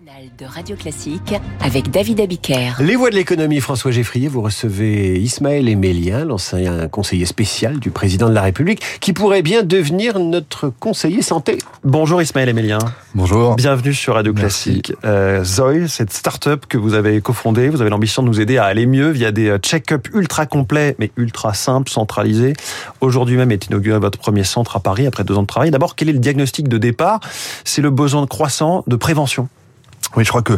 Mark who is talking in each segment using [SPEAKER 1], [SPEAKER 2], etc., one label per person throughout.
[SPEAKER 1] matinale de Radio Classique avec David Abiker.
[SPEAKER 2] Les voix de l'économie, François Geffrier, vous recevez Ismaël Emélien, l'ancien conseiller spécial du président de la République, qui pourrait bien devenir notre conseiller santé.
[SPEAKER 3] Bonjour Ismaël Emélien.
[SPEAKER 4] Bonjour.
[SPEAKER 3] Bienvenue sur Radio
[SPEAKER 4] Merci.
[SPEAKER 3] Classique. Euh, Zoe, cette start-up que vous avez cofondée, vous avez l'ambition de nous aider à aller mieux via des euh, check-up ultra complets, mais ultra simples, centralisés. Aujourd'hui même est inauguré votre premier centre à Paris après deux ans de travail. D'abord, quel est le diagnostic de départ? C'est le besoin croissant de prévention.
[SPEAKER 4] Oui, je crois que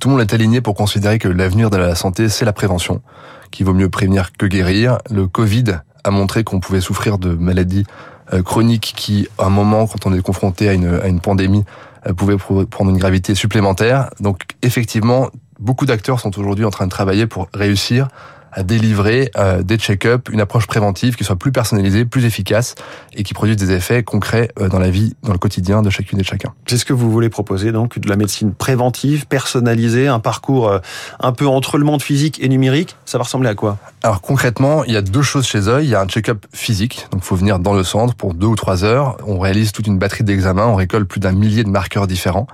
[SPEAKER 4] tout le monde est aligné pour considérer que l'avenir de la santé, c'est la prévention, qu'il vaut mieux prévenir que guérir. Le Covid a montré qu'on pouvait souffrir de maladies euh, chroniques qui, à un moment, quand on est confronté à une, à une pandémie, euh, pouvaient prendre une gravité supplémentaire. Donc, effectivement, beaucoup d'acteurs sont aujourd'hui en train de travailler pour réussir à délivrer euh, des check-up, une approche préventive qui soit plus personnalisée, plus efficace et qui produise des effets concrets euh, dans la vie, dans le quotidien de chacune et de chacun.
[SPEAKER 3] C'est ce que vous voulez proposer, donc, de la médecine préventive, personnalisée, un parcours euh, un peu entre le monde physique et numérique. Ça va ressembler à quoi?
[SPEAKER 4] Alors concrètement, il y a deux choses chez eux. Il y a un check-up physique, donc il faut venir dans le centre pour deux ou trois heures. On réalise toute une batterie d'examens, on récolte plus d'un millier de marqueurs différents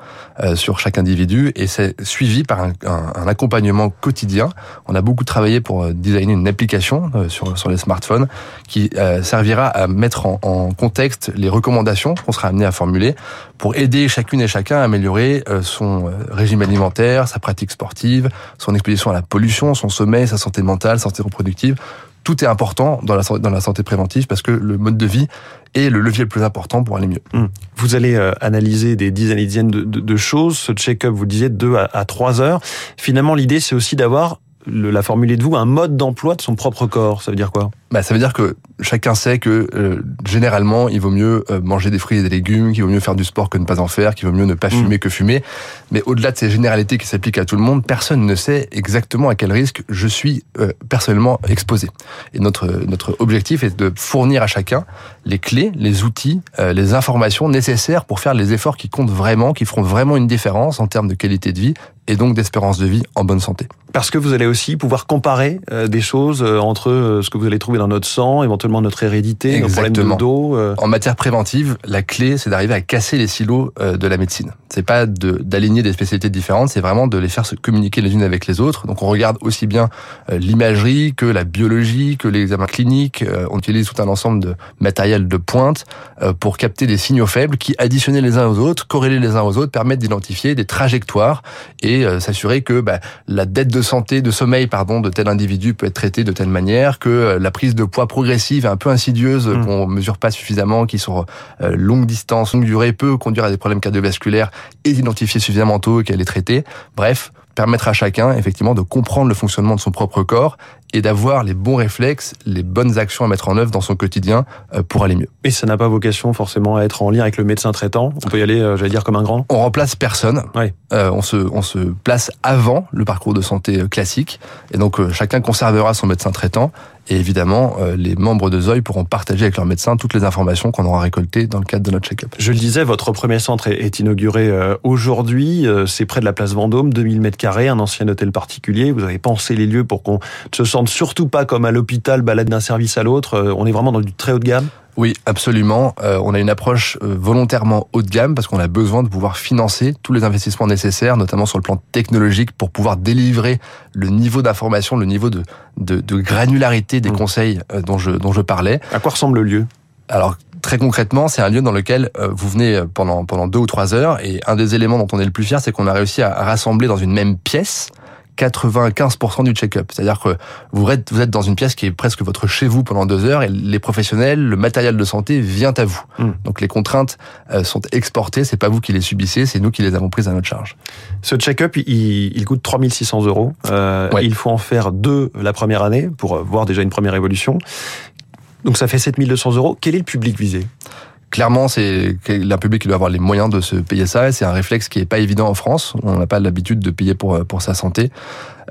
[SPEAKER 4] euh, sur chaque individu et c'est suivi par un, un- un accompagnement quotidien. On a beaucoup travaillé pour euh, designer une application euh, sur, sur les smartphones qui euh, servira à mettre en, en contexte les recommandations qu'on sera amené à formuler pour aider chacune et chacun à améliorer euh, son régime alimentaire, sa pratique sportive, son exposition à la pollution, son sommeil, sa santé mentale, santé reproductive. Tout est important dans la, santé préventive parce que le mode de vie est le levier le plus important pour aller mieux.
[SPEAKER 3] Vous allez euh, analyser des dizaines et dizaines de, choses. Ce check-up, vous le disiez, de 2 à, à 3 heures. Finalement, l'idée, c'est aussi d'avoir, le- la formule est de vous, un mode d'emploi de son propre corps. Ça veut dire quoi?
[SPEAKER 4] Bah, ça veut dire que chacun sait que euh, généralement, il vaut mieux euh, manger des fruits et des légumes, qu'il vaut mieux faire du sport que ne pas en faire, qu'il vaut mieux ne pas fumer que fumer. Mais au-delà de ces généralités qui s'appliquent à tout le monde, personne ne sait exactement à quel risque je suis euh, personnellement exposé. Et notre notre objectif est de fournir à chacun les clés, les outils, euh, les informations nécessaires pour faire les efforts qui comptent vraiment, qui feront vraiment une différence en termes de qualité de vie et donc d'espérance de vie en bonne santé.
[SPEAKER 3] Parce que vous allez aussi pouvoir comparer euh, des choses euh, entre euh, ce que vous allez trouver dans notre sang, éventuellement notre hérédité, nos problèmes de
[SPEAKER 4] Exactement.
[SPEAKER 3] dos. euh,
[SPEAKER 4] En matière préventive, la clé, c'est d'arriver à casser les silos euh, de la médecine. C'est pas de- d'aligner des spécialités différentes, c'est vraiment de les faire se communiquer les unes avec les autres. Donc on regarde aussi bien euh, l'imagerie que la biologie, que l'examen clinique. Euh, On utilise tout un ensemble de matériel de pointe euh, pour capter des signaux faibles qui, additionnés les uns aux autres, corrélés les uns aux autres, permettent d'identifier des trajectoires et euh, s'assurer que bah, la dette de santé, de sommeil, pardon, de tel individu peut être traitée de telle manière, que euh, la prise de poids progressive et un peu insidieuse
[SPEAKER 3] Mm.
[SPEAKER 4] qu'on mesure pas suffisamment, qui sur euh, longue distance, longue durée, peut conduire à des problèmes cardiovasculaires et d'identifier suffisamment tôt qu'elle est traitée. Bref, permettre à chacun effectivement de comprendre le fonctionnement de son propre corps et d'avoir les bons réflexes, les bonnes actions à mettre en œuvre dans son quotidien euh, pour aller mieux.
[SPEAKER 3] Et ça n'a pas vocation forcément à être en lien avec le médecin traitant. On peut y aller, euh, j'allais dire, comme un grand.
[SPEAKER 4] On remplace personne.
[SPEAKER 3] Ouais.
[SPEAKER 4] Euh, on se on se place avant le parcours de santé euh, classique et donc euh, chacun conservera son médecin traitant et évidemment euh, les membres de Zoe pourront partager avec leur médecin toutes les informations qu'on aura récoltées dans le cadre de notre check-up.
[SPEAKER 3] Je le disais, votre premier centre est, inauguré euh, aujourd'hui. Euh, c'est près de la place Vendôme, 2000 mètres carrés, un ancien hôtel particulier. Vous avez pensé les lieux pour qu'on se sente surtout pas comme à l'hôpital, balade d'un service à l'autre. Euh, on est vraiment dans du très haut de gamme.
[SPEAKER 4] Oui, absolument. Euh, on a une approche euh, volontairement haut de gamme parce qu'on a besoin de pouvoir financer tous les investissements nécessaires, notamment sur le plan technologique, pour pouvoir délivrer le niveau d'information, le niveau de, de, de granularité des
[SPEAKER 3] Mm.
[SPEAKER 4] conseils dont je, dont je parlais.
[SPEAKER 3] À quoi ressemble le lieu?
[SPEAKER 4] Alors très concrètement, c'est un lieu dans lequel vous venez pendant pendant deux ou trois heures et un des éléments dont on est le plus fier, c'est qu'on a réussi à rassembler dans une même pièce 95% du check-up. C'est-à-dire que vous êtes, vous êtes dans une pièce qui est presque votre chez vous pendant deux heures et les professionnels, le matériel de santé vient à vous.
[SPEAKER 3] Mm.
[SPEAKER 4] Donc les contraintes euh, sont exportées, c'est pas vous qui les subissez, c'est nous qui les avons prises à notre charge.
[SPEAKER 3] Ce check-up, il, il coûte 3600 euros. Euh,
[SPEAKER 4] Ouais.
[SPEAKER 3] Il faut en faire deux la première année pour euh, voir déjà une première évolution. Donc ça fait 7200 euros. Quel est le public visé?
[SPEAKER 4] Clairement, c'est un public qui doit avoir les moyens de se payer ça. C'est un réflexe qui est pas évident en France. On n'a pas l'habitude de payer pour pour sa santé.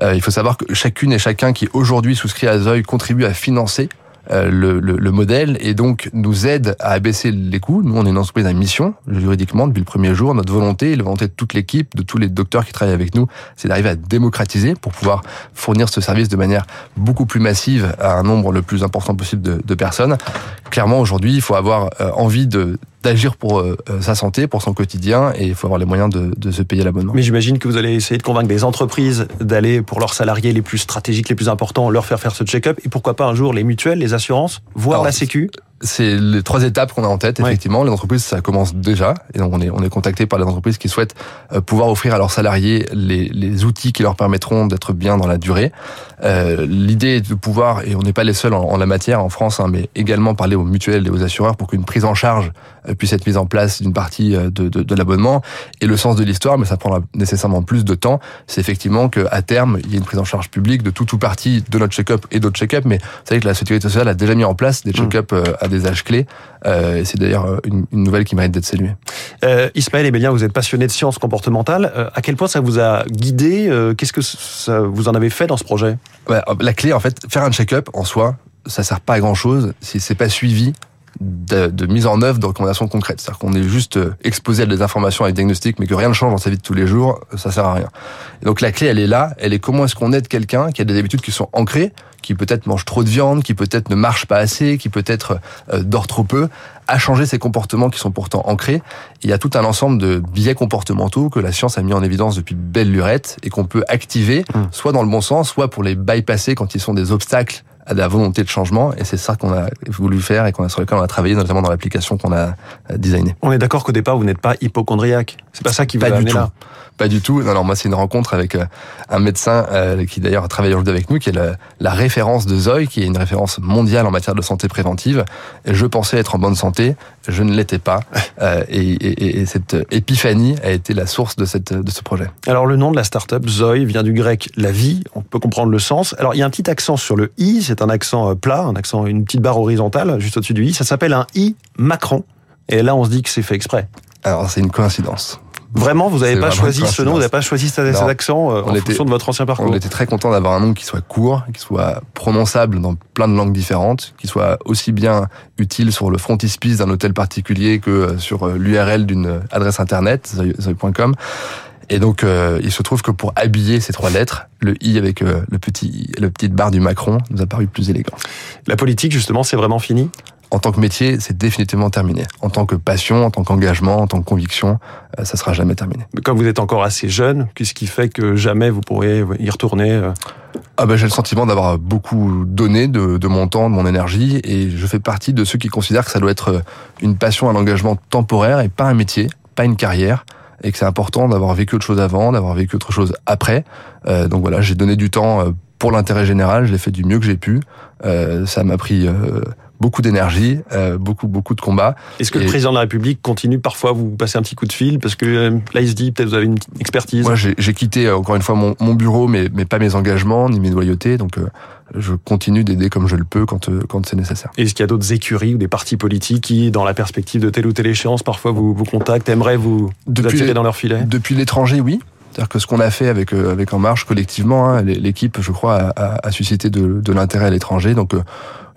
[SPEAKER 4] Euh, il faut savoir que chacune et chacun qui aujourd'hui souscrit à Zoe contribue à financer euh, le, le, le modèle et donc nous aide à abaisser les coûts. Nous, on est une entreprise à mission, juridiquement, depuis le premier jour. Notre volonté, la volonté de toute l'équipe, de tous les docteurs qui travaillent avec nous, c'est d'arriver à démocratiser pour pouvoir fournir ce service de manière beaucoup plus massive à un nombre le plus important possible de, de personnes. Clairement, aujourd'hui, il faut avoir euh, envie de d'agir pour euh, sa santé, pour son quotidien, et il faut avoir les moyens de, de se payer l'abonnement.
[SPEAKER 3] Mais j'imagine que vous allez essayer de convaincre des entreprises d'aller pour leurs salariés les plus stratégiques, les plus importants, leur faire faire ce check-up, et pourquoi pas un jour les mutuelles, les assurances, voire
[SPEAKER 4] Alors,
[SPEAKER 3] la Sécu
[SPEAKER 4] c'est les trois étapes qu'on a en tête. Effectivement, ouais. les entreprises, ça commence déjà. Et donc, on est, on est contacté par les entreprises qui souhaitent euh, pouvoir offrir à leurs salariés les, les outils qui leur permettront d'être bien dans la durée. Euh, L'idée est de pouvoir, et on n'est pas les seuls en, en, la matière en France, hein, mais également parler aux mutuelles et aux assureurs pour qu'une prise en charge euh, puisse être mise en place d'une partie euh, de, de, de l'abonnement. Et le sens de l'histoire, mais ça prendra nécessairement plus de temps, c'est effectivement qu'à terme, il y ait une prise en charge publique de tout ou partie de notre check-up et d'autres check-up. Mais vous savez que la Sécurité sociale a déjà mis en place des check-up mmh. à des âges clés. Euh, c'est d'ailleurs une, une, nouvelle qui mérite d'être saluée.
[SPEAKER 3] Euh, Ismaël Emélien, vous êtes passionné de sciences comportementales. Euh, à quel point ça vous a guidé euh, Qu'est-ce que ça, vous en avez fait dans ce projet?
[SPEAKER 4] Ouais, La clé, en fait, faire un check-up en soi, ça sert pas à grand-chose si c'est pas suivi de, de, mise en œuvre de recommandations concrètes. C'est-à-dire qu'on est juste exposé à des informations avec diagnostic, mais que rien ne change dans sa vie de tous les jours, ça sert à rien. Et donc la clé, elle est là. Elle est comment est-ce qu'on aide quelqu'un qui a des habitudes qui sont ancrées, qui peut-être mange trop de viande, qui peut-être ne marche pas assez, qui peut-être euh, dort trop peu, à changer ses comportements qui sont pourtant ancrés. Il y a tout un ensemble de biais comportementaux que la science a mis en évidence depuis belle lurette et qu'on peut activer, mmh. soit dans le bon sens, soit pour les bypasser quand ils sont des obstacles à la volonté de changement et c'est ça qu'on a voulu faire et qu'on a sur lequel on a travaillé notamment dans l'application qu'on a designée.
[SPEAKER 3] On est d'accord qu'au départ vous n'êtes pas hypochondriaque. C'est pas ça qui vous
[SPEAKER 4] pas
[SPEAKER 3] a
[SPEAKER 4] du tout.
[SPEAKER 3] là.
[SPEAKER 4] Pas du tout. Non, non, moi c'est une rencontre avec euh, un médecin euh, qui d'ailleurs a travaillé aujourd'hui avec nous, qui est la, la, référence de Zoe, qui est une référence mondiale en matière de santé préventive. Et je pensais être en bonne santé, je ne l'étais pas. Euh, et, et, et, cette épiphanie a été la source de, cette, de ce projet.
[SPEAKER 3] Alors le nom de la start-up Zoe vient du grec la vie. On peut comprendre le sens. Alors il y a un petit accent sur le i. C'est un accent plat, un accent, une petite barre horizontale juste au-dessus du i. Ça s'appelle un i Macron. Et là on se dit que c'est fait exprès.
[SPEAKER 4] Alors c'est une coïncidence.
[SPEAKER 3] Vraiment, vous n'avez pas choisi ce nom, vous n'avez pas choisi cet accent euh, en
[SPEAKER 4] était,
[SPEAKER 3] fonction de votre ancien parcours
[SPEAKER 4] On était très content d'avoir un nom qui soit court, qui soit prononçable dans plein de langues différentes, qui soit aussi bien utile sur le frontispice d'un hôtel particulier que sur l'URL d'une adresse internet, zoe.com. Et donc, euh, il se trouve que pour habiller ces trois lettres, le i avec euh, le petit, le petite barre du Macron nous a paru plus élégant.
[SPEAKER 3] La politique, justement, c'est vraiment fini?
[SPEAKER 4] En tant que métier, c'est définitivement terminé. En tant que passion, en tant qu'engagement, en tant que conviction, euh, ça sera jamais terminé.
[SPEAKER 3] Mais comme vous êtes encore assez jeune, qu'est-ce qui fait que jamais vous pourrez y retourner euh?
[SPEAKER 4] Ah ben, j'ai le sentiment d'avoir beaucoup donné de, de, mon temps, de mon énergie, et je fais partie de ceux qui considèrent que ça doit être une passion, un engagement temporaire et pas un métier, pas une carrière et que c'est important d'avoir vécu autre chose avant, d'avoir vécu autre chose après. Euh, donc voilà, j'ai donné du temps pour l'intérêt général, je l'ai fait du mieux que j'ai pu. Euh, ça m'a pris euh, beaucoup d'énergie, euh, beaucoup beaucoup de combats.
[SPEAKER 3] Est-ce que et le président de la République continue parfois à vous passer un petit coup de fil parce que euh, là il se dit peut-être vous avez une expertise.
[SPEAKER 4] Moi j'ai quitté euh, encore une fois mon, mon, bureau, mais mais pas mes engagements ni mes loyautés, donc euh, je continue d'aider comme je le peux quand quand c'est nécessaire.
[SPEAKER 3] Est-ce qu'il y a d'autres écuries ou des partis politiques qui, dans la perspective de telle ou telle échéance, parfois vous vous contactent, aimeraient vous,
[SPEAKER 4] depuis
[SPEAKER 3] vous attirer dans leur filet?
[SPEAKER 4] Depuis l'étranger, oui. C'est-à-dire que ce qu'on a fait avec euh, avec En Marche collectivement, hein, l'équipe, je crois, a, a, a suscité de, de l'intérêt à l'étranger. Donc euh,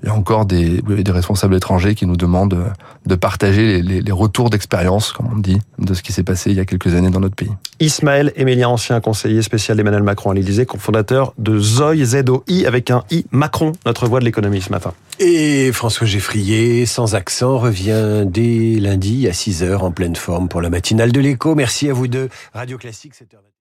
[SPEAKER 4] il y a encore des, des responsables étrangers qui nous demandent de partager les, les, les retours d'expérience, comme on dit, de ce qui s'est passé il y a quelques années dans notre pays.
[SPEAKER 3] Ismaël Emélien, ancien conseiller spécial d'Emmanuel Macron à l'Élysée, cofondateur de ZOI, Z-O-I, avec un I Macron, notre voix de l'économie ce matin.
[SPEAKER 2] Et François Geffrier, sans accent, revient dès lundi à 6h en pleine forme pour la matinale de l'écho. Merci à vous deux. Radio Classique, 7h.